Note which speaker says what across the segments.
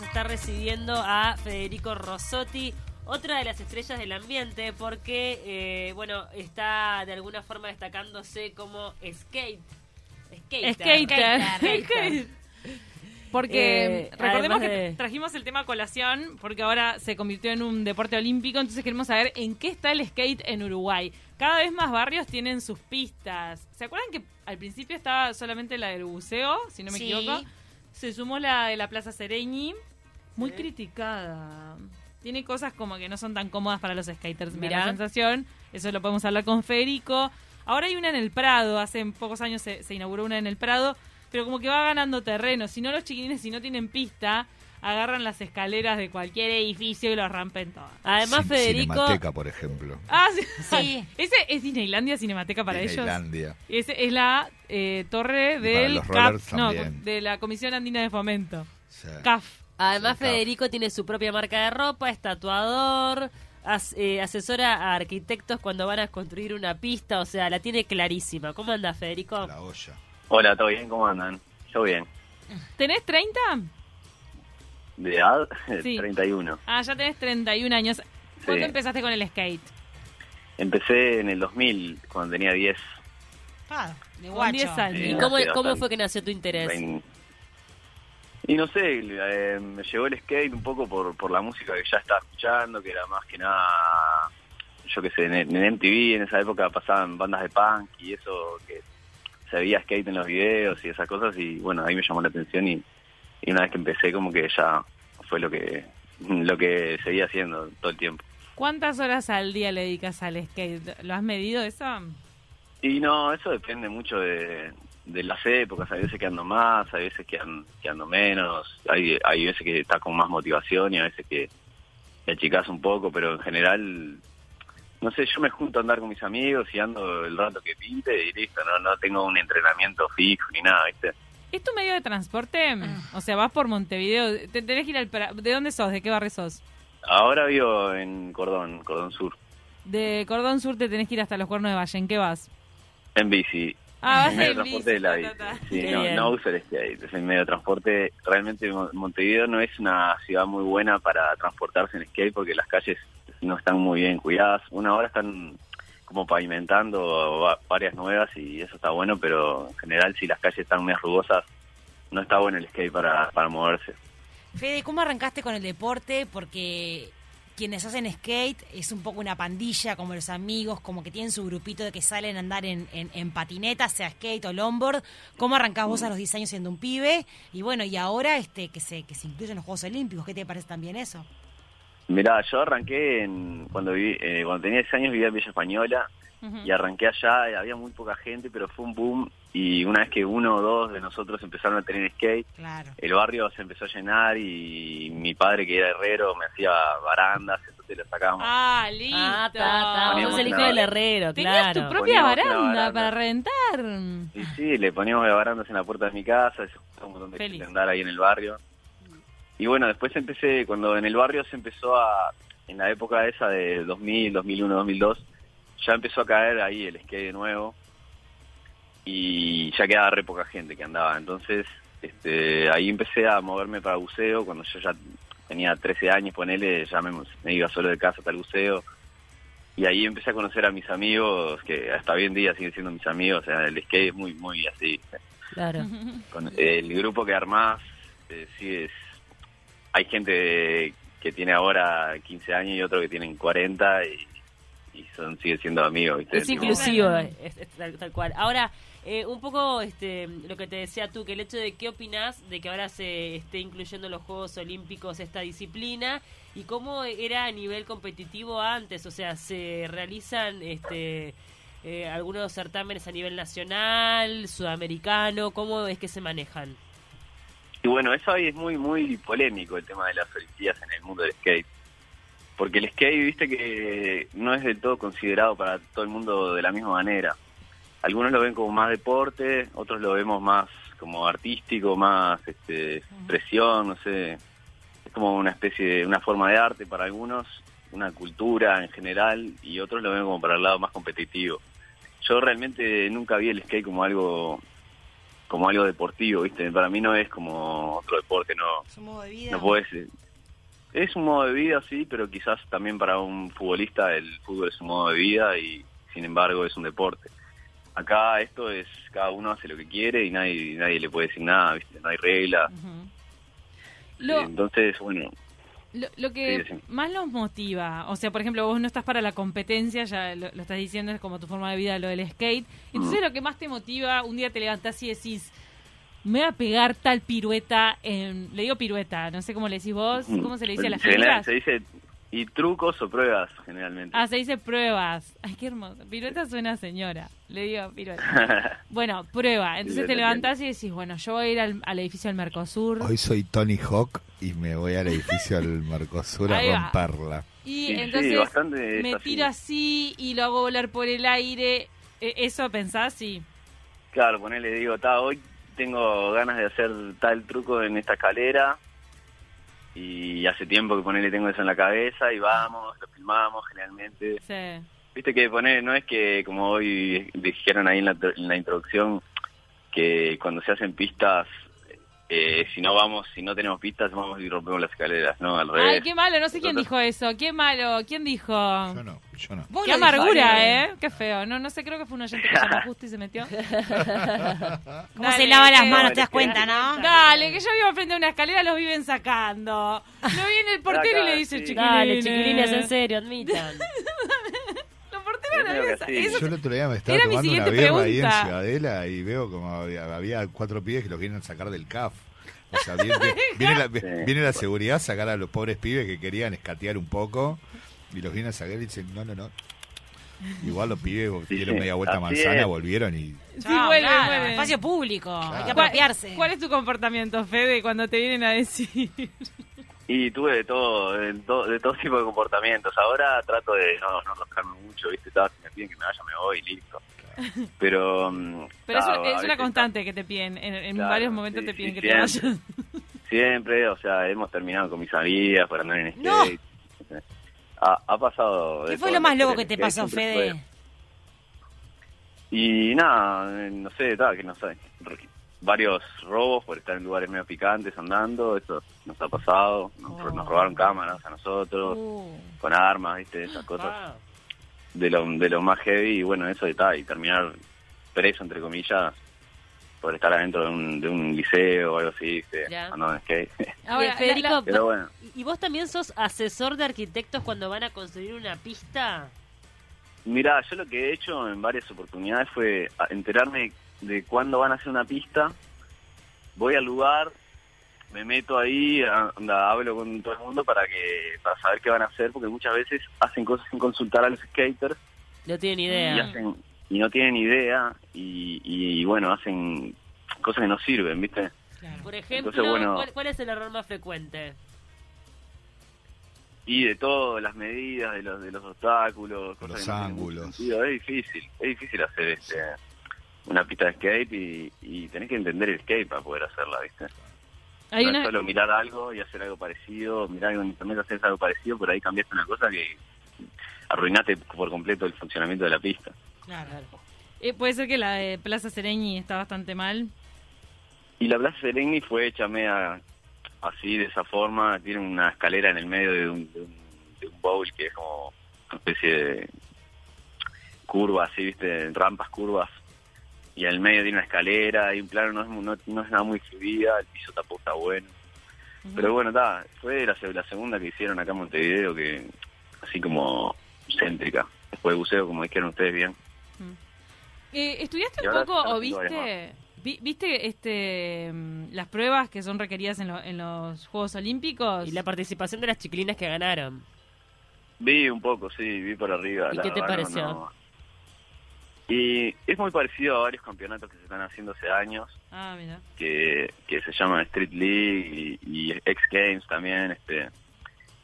Speaker 1: vamos a estar recibiendo a Federico Rossotti, otra de las estrellas del ambiente, porque, eh, bueno, está de alguna forma destacándose como skate. Skater.
Speaker 2: Skater.
Speaker 1: Skater.
Speaker 2: Porque
Speaker 1: Eh,
Speaker 2: recordemos que trajimos el tema colación porque ahora se convirtió en un deporte olímpico, entonces queremos saber en qué está el skate en Uruguay. Cada vez más barrios tienen sus pistas. ¿Se acuerdan que al principio estaba solamente la del buceo, si no me
Speaker 3: Sí.
Speaker 2: equivoco? Se sumó la de la Plaza Sereñi, muy criticada. Tiene cosas como que no son tan cómodas para los skaters, me da la sensación. Eso lo podemos hablar con Federico. Ahora hay una en el Prado, hace pocos años se, se inauguró una en el Prado, pero como que va ganando terreno. Si no, los chiquilines, si no tienen pista, agarran las escaleras de cualquier edificio y los rampen todo.
Speaker 1: Además,
Speaker 4: Cin-
Speaker 1: Federico...
Speaker 4: Cinemateca, por ejemplo.
Speaker 2: Ah, sí.
Speaker 3: Sí.
Speaker 2: Ese es Disneylandia Cinemateca para ellos.
Speaker 4: Disneylandia.
Speaker 2: Ese es la eh, torre
Speaker 4: para
Speaker 2: del
Speaker 4: los
Speaker 2: CAF, no, de la Comisión Andina de Fomento.
Speaker 4: Sí.
Speaker 2: CAF.
Speaker 1: Además,
Speaker 4: Sí, claro.
Speaker 1: Federico tiene su propia marca de ropa, es tatuador, as- eh, asesora a arquitectos cuando van a construir una pista, o sea, la tiene clarísima. ¿Cómo anda, Federico?
Speaker 4: La olla.
Speaker 5: Hola, ¿todo bien? ¿Cómo andan? Yo bien.
Speaker 2: ¿Tenés 30?
Speaker 5: ¿De edad?
Speaker 2: Sí.
Speaker 5: 31.
Speaker 2: Ah, ya tenés 31 años. ¿Cuándo
Speaker 5: Sí.
Speaker 2: empezaste con el skate?
Speaker 5: Empecé en el 2000, cuando tenía 10.
Speaker 3: Ah, de
Speaker 2: Con
Speaker 3: guacho.
Speaker 2: 10 años.
Speaker 1: ¿Y cómo, fue que nació tu interés?
Speaker 5: Y no sé, eh, me llegó el skate un poco por, por la música que ya estaba escuchando, que era más que nada, yo qué sé, en, en MTV en esa época pasaban bandas de punk y eso, que se veía skate en los videos y esas cosas, y bueno, ahí me llamó la atención y, y una vez que empecé como que ya fue lo que lo que seguía haciendo todo el tiempo.
Speaker 2: ¿Cuántas horas al día le dedicas al skate? ¿Lo has medido eso?
Speaker 5: Y no, eso depende mucho de, de las épocas. Hay veces que ando más, hay veces que, an- que ando menos. Hay, hay veces que está con más motivación y a veces que te achicás un poco, pero en general, no sé, yo me junto a andar con mis amigos y ando el rato que pinte y listo. No, no tengo un entrenamiento fijo ni nada, ¿viste?
Speaker 2: ¿Es tu medio de transporte? O sea, vas por Montevideo. Te tenés que ir al... ¿De dónde sos? ¿De qué barrio sos?
Speaker 5: Ahora vivo en Cordón, Cordón Sur,
Speaker 2: De Cordón Sur te tenés que ir hasta los cuernos de Valle. ¿En qué vas?
Speaker 5: en bici.
Speaker 2: Ah,
Speaker 5: el medio transporte de la
Speaker 2: bici.
Speaker 5: Sí,
Speaker 1: Qué
Speaker 5: no,
Speaker 1: bien.
Speaker 5: no uso el skate, es el medio de transporte. Realmente Mon- Montevideo no es una ciudad muy buena para transportarse en skate porque las calles no están muy bien cuidadas. Una hora están como pavimentando va- varias nuevas y eso está bueno, pero en general si las calles están muy rugosas no está bueno el skate para, para moverse.
Speaker 3: Fede, ¿cómo arrancaste con el deporte? Porque quienes hacen skate es un poco una pandilla, como los amigos, como que tienen su grupito de que salen a andar en, en, en patineta, sea skate o longboard. ¿Cómo arrancás vos a los 10 años siendo un pibe? Y bueno, y ahora este que se, que se incluyen los Juegos Olímpicos, ¿qué te parece también eso?
Speaker 5: Mirá, yo arranqué en, cuando, viví, eh, cuando tenía 10 años vivía en Villa Española y arranqué allá, y había muy poca gente, pero fue un boom y una vez que uno o dos de nosotros empezaron a tener skate,
Speaker 3: Claro.
Speaker 5: el barrio se empezó a llenar y mi padre que era herrero me hacía barandas, entonces lo sacábamos.
Speaker 2: Ah, listo.
Speaker 1: Ah.
Speaker 5: Poníamos
Speaker 1: Sos el hijo del herrero,
Speaker 2: Tenías
Speaker 1: claro.
Speaker 2: tu propia baranda,
Speaker 5: baranda.
Speaker 2: para reventar.
Speaker 5: Y sí, le poníamos barandas en la puerta de mi casa, eso fue un montón de andar ahí en el barrio. Y bueno, después empecé, cuando en el barrio se empezó a, en la época esa de 2000, 2001, 2002, ya empezó a caer ahí el skate de nuevo y ya quedaba re poca gente que andaba. Entonces, este, ahí empecé a moverme para buceo, cuando yo ya tenía 13 años, ponele, ya me, me iba solo de casa hasta el buceo. Y ahí empecé a conocer a mis amigos, que hasta hoy en día siguen siendo mis amigos, o sea, el skate es muy, muy así.
Speaker 1: Claro.
Speaker 5: Con el grupo que armás, eh, sí es... Hay gente que tiene ahora 15 años y otro que tienen 40 y, y son sigue siendo amigos, ¿viste?
Speaker 1: Es
Speaker 5: Tipo,
Speaker 1: inclusivo, es- es tal, tal cual. Ahora, eh, un poco este, lo que te decía tú, que el hecho de qué opinas de que ahora se esté incluyendo en los Juegos Olímpicos esta disciplina y cómo era a nivel competitivo antes, o sea, se realizan este, eh, algunos certámenes a nivel nacional, sudamericano, ¿cómo es que se manejan?
Speaker 5: Y bueno, eso ahí es muy, muy polémico el tema de las Olimpiadas en el mundo del skate. Porque el skate, viste que no es del todo considerado para todo el mundo de la misma manera. Algunos lo ven como más deporte, otros lo vemos más como artístico, más este, expresión, no sé. Es como una especie de, una forma de arte para algunos, una cultura en general, y otros lo ven como para el lado más competitivo. Yo realmente nunca vi el skate como algo como algo deportivo, ¿viste? Para mí no es como otro deporte, no,
Speaker 3: modo de vida.
Speaker 5: no puedes... Es un modo de vida, sí, pero quizás también para un futbolista el fútbol es un modo de vida y sin embargo es un deporte. Acá esto es, cada uno hace lo que quiere y nadie, nadie le puede decir nada, ¿viste? No hay.
Speaker 2: Lo,
Speaker 5: Entonces, bueno,
Speaker 2: Lo, lo que
Speaker 5: Sí, sí.
Speaker 2: más los motiva, o sea, por ejemplo, vos no estás para la competencia, ya lo, lo estás diciendo, es como tu forma de vida lo del skate. Entonces, lo que más te motiva, un día te levantás y decís, me voy a pegar tal pirueta, en, le digo pirueta, no sé cómo le decís vos, ¿cómo se le dice a las figuras?
Speaker 5: se dice y trucos o pruebas generalmente.
Speaker 2: Ah, se dice pruebas. Ay, qué hermoso. Pirueta suena señora. Le digo pirueta. Bueno, prueba. Entonces te levantás y decís, bueno, yo voy a ir al, al edificio del Mercosur.
Speaker 4: Hoy soy Tony Hawk y me voy al edificio del Mercosur a romperla.
Speaker 2: Y
Speaker 5: Sí, sí,
Speaker 2: entonces me tiro así y lo hago volar por el aire. E- ¿Eso pensás? Sí.
Speaker 5: Claro, ponele, digo, ta, hoy tengo ganas de hacer tal truco en esta escalera y hace tiempo que ponele tengo eso en la cabeza y vamos, lo filmamos generalmente.
Speaker 2: Sí.
Speaker 5: Viste que poner no es que como hoy dijeron ahí en la, en la introducción que cuando se hacen pistas eh, si no vamos, si no tenemos pistas vamos y rompemos las escaleras, no, al revés.
Speaker 2: Ay, qué malo. No sé quién dijo eso. Qué malo. ¿Quién dijo?
Speaker 4: Yo no, yo no.
Speaker 3: Vos
Speaker 2: Qué amargura. ¿eh? Qué feo. No, no sé, creo que fue un oyente que llamó justo y se metió.
Speaker 3: ¿Cómo
Speaker 2: Dale,
Speaker 3: se lava las manos? ¿Te das cuenta, no?
Speaker 2: Dale, que yo vivo frente a una escalera, los viven sacando. Lo viene el portero y le dice,
Speaker 5: Sí.
Speaker 2: chiquilines.
Speaker 1: Dale, chiquilines, en serio, admitan.
Speaker 2: Los porteros
Speaker 5: Es
Speaker 2: no
Speaker 5: medio que
Speaker 2: eso-
Speaker 4: Yo el otro día me estaba tomando una birra ahí en. Ciudadela y veo como había, había cuatro pibes que los vienen a sacar del CAF. O sea, viene, viene la, viene la seguridad a sacar a los pobres pibes que querían escatear un poco y los vienen a sacar y dicen, no, no, no. Igual los pibes
Speaker 5: Sí,
Speaker 4: dieron
Speaker 5: sí,
Speaker 4: media vuelta a manzana,
Speaker 5: es.
Speaker 4: volvieron y...
Speaker 2: Sí,
Speaker 3: Chao,
Speaker 2: vuelve,
Speaker 3: claro,
Speaker 2: vuelve.
Speaker 3: Espacio público, hay que
Speaker 4: Claro.
Speaker 2: ¿Cuál,
Speaker 3: apropiarse.
Speaker 2: cuál es tu comportamiento, Fede, cuando te vienen a decir?
Speaker 5: Y tuve de todo, de, to- de todo tipo de comportamientos. Ahora trato de no, no mucho, ¿viste? Me piden que me vaya, me voy y listo. Pero, mm,
Speaker 2: Pero eso es una
Speaker 5: ta-
Speaker 2: constante que te piden. En, en
Speaker 5: Claro,
Speaker 2: varios momentos
Speaker 5: sí,
Speaker 2: te piden
Speaker 5: sí,
Speaker 2: que te
Speaker 5: siempre.
Speaker 2: vayas.
Speaker 5: Siempre, o sea, hemos terminado con mis amigas por andar en
Speaker 3: No.
Speaker 5: skate. Ha, ha pasado.
Speaker 3: ¿Qué fue lo más loco que te pasó, Fede?
Speaker 5: fue. Y nada, eh, no sé, ta, que no sé. Varios robos por estar en lugares medio picantes andando, eso nos ha pasado. Nos,
Speaker 3: Oh.
Speaker 5: nos robaron cámaras a nosotros,
Speaker 3: Uh,
Speaker 5: con armas, ¿viste? Esas cosas.
Speaker 1: Ah,
Speaker 5: de lo, de lo más heavy y bueno, eso está, y terminar preso, entre comillas, por estar adentro de un, de un liceo o algo así, ¿viste?
Speaker 1: Ya.
Speaker 5: andando en skate.
Speaker 2: Ahora,
Speaker 1: Federico,
Speaker 5: Pero bueno,
Speaker 1: ¿y vos también sos asesor de arquitectos cuando van a construir una pista?
Speaker 5: mira, yo lo que he hecho en varias oportunidades fue enterarme de cuándo van a hacer una pista, voy al lugar, me meto ahí, anda, hablo con todo el mundo para que para saber qué van a hacer, porque muchas veces hacen cosas sin consultar a los skaters
Speaker 1: No tienen
Speaker 5: y,
Speaker 1: idea.
Speaker 5: hacen, y no tienen idea y, y, bueno, hacen cosas que no sirven, ¿viste?
Speaker 3: claro.
Speaker 1: Por ejemplo,
Speaker 5: Entonces, bueno.
Speaker 1: ¿cuál, cuál es el error más frecuente?
Speaker 5: Y de todo, las medidas, de los, de los obstáculos, cosas
Speaker 4: Los
Speaker 5: que no
Speaker 4: ángulos.
Speaker 5: sentido. Es difícil, es difícil hacer este una pista de skate y, y tenés que entender el skate para poder hacerla, ¿viste?
Speaker 2: Hay
Speaker 5: no
Speaker 2: una,
Speaker 5: es solo mirar algo y hacer algo parecido, mirar algo en internet y hacer algo parecido, por ahí cambiaste una cosa que arruinaste por completo el funcionamiento de la pista.
Speaker 3: Claro.
Speaker 2: eh, puede ser que la de Plaza Sereñi está bastante mal.
Speaker 5: Y la Plaza Sereni fue hecha media así, de esa forma. Tiene una escalera en el medio de un, de un, de un bowl que es como una especie de curva, así, ¿viste? Rampas curvas. Y el medio tiene una escalera y un plano no es, no, no es nada muy fluida. El piso tampoco está bueno. Pero bueno, está. Fue la, se- la segunda que hicieron acá en Montevideo, que así como céntrica. Después de buceo, como dijeron ustedes bien.
Speaker 2: Eh, ¿Estudiaste
Speaker 5: Y
Speaker 2: un poco o viste vi- viste este mm, las pruebas que son requeridas en, lo- en los Juegos Olímpicos?
Speaker 1: Y la participación de las chiquilinas que ganaron.
Speaker 5: Vi un poco, sí, vi por arriba.
Speaker 1: ¿Y
Speaker 5: la
Speaker 1: qué te pareció?
Speaker 5: no. Y es muy parecido a varios campeonatos que se están haciendo hace años,
Speaker 2: Ah, mira.
Speaker 5: que, que se llaman Street League y, y X Games también. este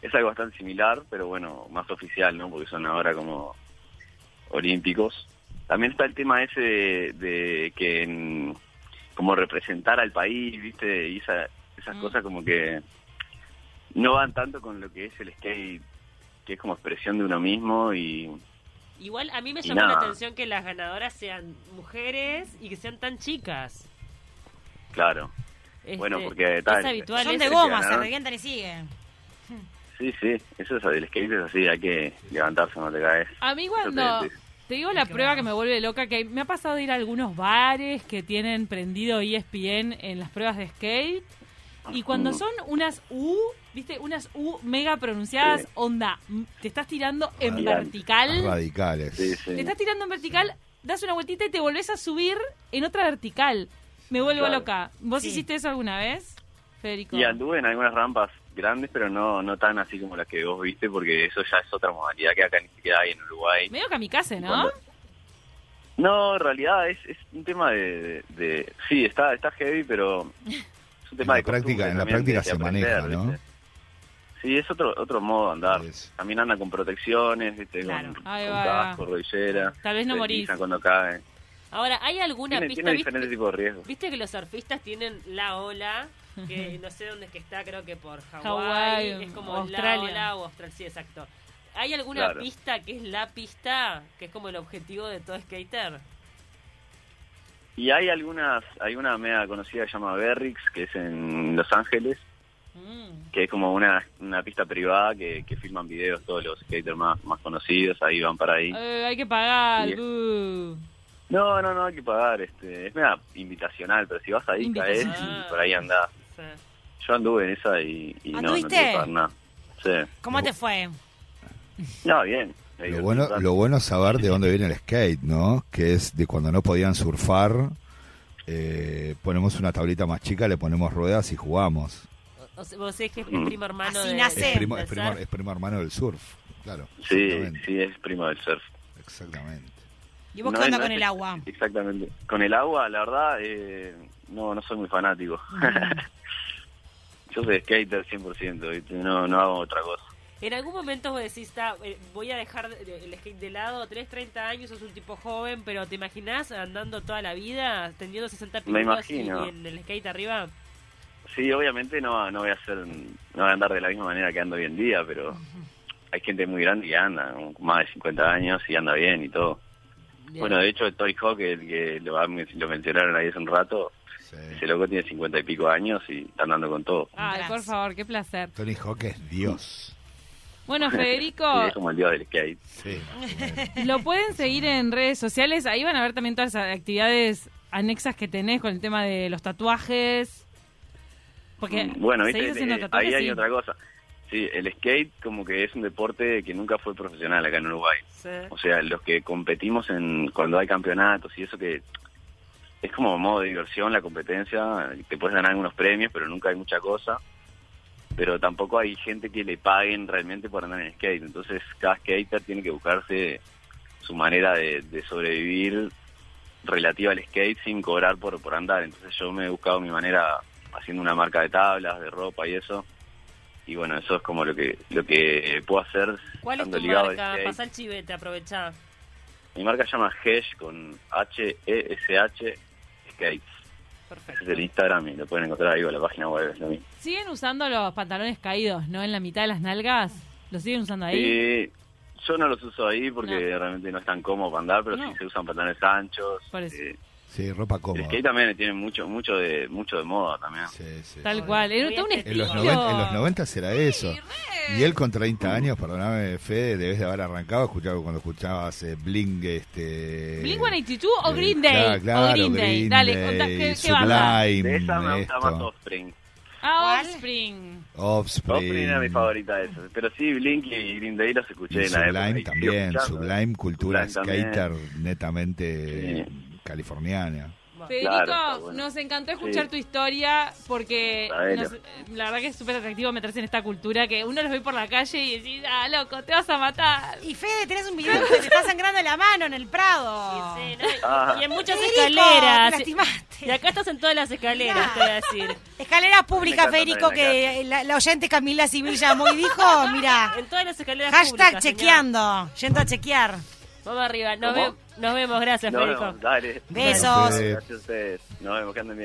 Speaker 5: Es algo bastante similar, pero bueno, más oficial, ¿no? Porque son ahora como olímpicos. También está el tema ese de, de que en- como representar al país, ¿viste? Y esa- esas
Speaker 2: Mm.
Speaker 5: cosas como que no van tanto con lo que es el skate, que es como expresión de uno mismo y
Speaker 1: Igual a mí me llamó la atención que las ganadoras sean mujeres y que sean tan chicas.
Speaker 5: Claro.
Speaker 1: Este,
Speaker 5: Bueno, porque tal,
Speaker 1: es habitual
Speaker 3: Son de goma, se revientan y siguen.
Speaker 5: Sí, sí, eso es, el skate es así, hay que levantarse, no te caes.
Speaker 2: A mí cuando...
Speaker 5: te-
Speaker 2: Te digo la prueba que me vuelve loca, que me ha pasado de ir a algunos bares que tienen prendido ESPN en las pruebas de skate. Y cuando son unas U, viste, unas U mega pronunciadas,
Speaker 5: Sí.
Speaker 2: onda, te estás tirando en
Speaker 5: Radical.
Speaker 2: vertical.
Speaker 4: Radicales.
Speaker 5: Sí, sí.
Speaker 2: Te estás tirando en vertical, das una vueltita y te volvés a subir en otra vertical. Me vuelvo
Speaker 5: Claro.
Speaker 2: loca. ¿Vos
Speaker 3: Sí.
Speaker 2: hiciste eso alguna vez, Federico?
Speaker 5: Y anduve en algunas rampas grandes, pero no no tan así como las que vos viste, porque eso ya es otra modalidad que acá ni siquiera hay en Uruguay.
Speaker 2: Medio kamikaze, ¿no?
Speaker 5: Cuando- No, en realidad es, es un tema de, de- de- Sí, está está heavy, pero es un tema
Speaker 4: la
Speaker 5: de
Speaker 4: práctica- en la práctica se
Speaker 5: aprender,
Speaker 4: maneja, ¿no?
Speaker 5: ¿viste? Sí, es otro otro modo de andar.
Speaker 4: Es.
Speaker 5: También anda con protecciones, ¿viste?
Speaker 3: Claro.
Speaker 5: Con,
Speaker 2: Ahí
Speaker 5: con
Speaker 2: va,
Speaker 5: casco, rodillera.
Speaker 2: Tal vez no morís.
Speaker 5: cuando caen.
Speaker 1: Ahora, ¿hay alguna
Speaker 5: Tiene,
Speaker 1: pista?
Speaker 5: tiene
Speaker 1: ¿viste?
Speaker 5: diferentes tipos de riesgos.
Speaker 1: Viste que los surfistas tienen la ola, que no sé dónde es que está, creo que por Hawái, es como
Speaker 2: Australia.
Speaker 1: la ola o Australia, sí, exacto. ¿Hay alguna
Speaker 5: Claro.
Speaker 1: pista que es la pista, que es como el objetivo de todo skater?
Speaker 5: Y hay algunas, hay una media conocida que se llama Berrix, que es en Los Ángeles. Que es como una, una pista privada que, que filman videos todos los skaters más, más conocidos, ahí van para ahí.
Speaker 2: Eh, hay que pagar. Uh.
Speaker 5: No, no, no hay que pagar, este, es media invitacional, pero si vas ahí caes y por ahí andás.
Speaker 1: Sí.
Speaker 5: Yo anduve en esa y, y no, no tuve que pagar nada. Sí.
Speaker 3: ¿Cómo te fue?
Speaker 5: No, bien.
Speaker 4: Lo bueno, lo bueno es saber de dónde viene el skate, ¿no? Que es de cuando no podían surfar, eh, ponemos una tablita más chica, le ponemos ruedas y jugamos.
Speaker 1: O sea, vos sabés que es
Speaker 5: Mm.
Speaker 1: primo hermano
Speaker 3: Así
Speaker 1: de...
Speaker 3: nace.
Speaker 4: Es primo,
Speaker 1: del
Speaker 4: es, primo, es hermano del surf, claro.
Speaker 5: Sí, sí, es primo del surf.
Speaker 4: Exactamente.
Speaker 3: ¿Y vos
Speaker 5: No
Speaker 3: qué
Speaker 5: es-
Speaker 3: onda
Speaker 5: no
Speaker 3: con
Speaker 5: es-
Speaker 3: el agua?
Speaker 5: Exactamente. Con el agua, la verdad, eh, no, no soy muy fanático. Yo soy skater 100%, ¿viste? No, no hago otra cosa.
Speaker 1: En algún momento vos decís, "Ta, eh, voy a dejar de- el skate de lado, tenés 30 años, sos un tipo joven, pero ¿te imaginás andando toda la vida, tendiendo 60
Speaker 5: Me
Speaker 1: pirulos y, y en el skate arriba?
Speaker 5: Sí, obviamente no, no voy a hacer, no voy a andar de la misma manera que ando hoy en día, pero hay gente muy grande que anda, con más de 50 años y anda bien y todo.
Speaker 1: Bien.
Speaker 5: Bueno, de hecho, Tony Hawk, el que lo, lo mencionaron ahí hace un rato,
Speaker 4: Sí.
Speaker 5: ese loco tiene 50 y pico años y está andando con todo.
Speaker 2: Ay,
Speaker 3: Gracias.
Speaker 2: por favor, qué placer.
Speaker 4: Tony Hawk es Dios.
Speaker 2: Bueno, Federico,
Speaker 5: Sí, es como el dios del skate.
Speaker 4: Sí,
Speaker 2: lo pueden seguir en redes sociales. Ahí van a ver también todas las actividades anexas que tenés con el tema de los tatuajes. Porque
Speaker 5: Mm, bueno, viste, eh, ahí hay
Speaker 2: sí.
Speaker 5: otra cosa. Sí, el skate como que es un deporte que nunca fue profesional acá en Uruguay.
Speaker 1: Sí.
Speaker 5: O sea, los que competimos en cuando hay campeonatos y eso que es como modo de diversión la competencia, te puedes ganar algunos premios, pero nunca hay mucha cosa. Pero tampoco hay gente que le paguen realmente por andar en skate. Entonces, cada skater tiene que buscarse su manera de, de sobrevivir relativa al skate sin cobrar por, por andar. Entonces, yo me he buscado mi manera haciendo una marca de tablas, de ropa y eso. Y bueno, eso es como lo que lo que puedo hacer
Speaker 1: ¿Cuál es tu marca?
Speaker 5: skate.
Speaker 1: Pasá el chivete, aprovechá.
Speaker 5: Mi marca se llama Hesh con H-E-S-H Skates. Ese
Speaker 1: Perfecto.
Speaker 5: es el Instagram y lo pueden encontrar ahí o la página web. Es lo mismo.
Speaker 2: Siguen usando los pantalones caídos, ¿no? En la mitad de las nalgas. ¿Los siguen usando ahí?
Speaker 5: Y yo no los uso ahí porque
Speaker 2: No.
Speaker 5: realmente no es tan cómodo para andar, pero
Speaker 2: No.
Speaker 5: sí se usan pantalones anchos.
Speaker 2: Por eso.
Speaker 5: Eh,
Speaker 4: Sí, ropa
Speaker 5: el
Speaker 4: cómoda.
Speaker 5: skate también tiene mucho mucho de mucho de moda también.
Speaker 4: Sí, sí,
Speaker 2: Tal
Speaker 4: sí.
Speaker 2: cual. Era un.
Speaker 4: En los,
Speaker 2: estilo.
Speaker 4: 90, en los 90 será eso. Y él con 30 años, perdóname, Fede, debes de haber arrancado escuchaba cuando escuchabas eh, Bling, este...
Speaker 2: ¿Blink 182 o
Speaker 4: eh,
Speaker 2: Green Day?
Speaker 4: Claro, claro,
Speaker 2: o Green Day.
Speaker 4: Green
Speaker 2: Dale,
Speaker 4: Day,
Speaker 2: contá, ¿qué, qué banda?
Speaker 4: Sublime,
Speaker 5: De esa me gusta más Offspring.
Speaker 2: Ah. Offspring.
Speaker 4: Offspring,
Speaker 5: Offspring era mi favorita de esas. Pero sí, Blink y Green Day los escuché
Speaker 4: y
Speaker 5: en la época.
Speaker 4: Sublime
Speaker 5: sigo
Speaker 4: también. Sublime, cultura
Speaker 5: Sublime también.
Speaker 4: skater netamente
Speaker 5: Sí.
Speaker 4: Californiana.
Speaker 2: Federico,
Speaker 5: Claro, está bueno.
Speaker 2: nos encantó escuchar
Speaker 5: Sí.
Speaker 2: tu historia porque
Speaker 5: Bueno.
Speaker 2: nos- la verdad que es súper atractivo meterse en esta cultura que uno los ve por la calle y decís, ah, loco, te vas a matar.
Speaker 3: Y Fede, tenés un video que te está sangrando la mano en el Prado.
Speaker 1: Sí, ¿no?
Speaker 5: Ah.
Speaker 1: Y en muchas
Speaker 3: Federico,
Speaker 1: escaleras.
Speaker 3: te lastimaste.
Speaker 1: Y acá estás en todas las escaleras, te voy a decir.
Speaker 3: Escaleras públicas, Federico, que la, la oyente Camila Civil llamó y dijo, mira,
Speaker 1: En todas las escaleras
Speaker 3: hashtag
Speaker 1: públicas, señor.
Speaker 3: chequeando, yendo a chequear.
Speaker 1: Vamos arriba. Nos,
Speaker 5: ¿Cómo?
Speaker 1: Nos vemos. Gracias,
Speaker 5: Nos
Speaker 1: Federico.
Speaker 5: vemos, dale.
Speaker 3: Besos.
Speaker 5: Gracias a ustedes. Nos vemos, que anden bien.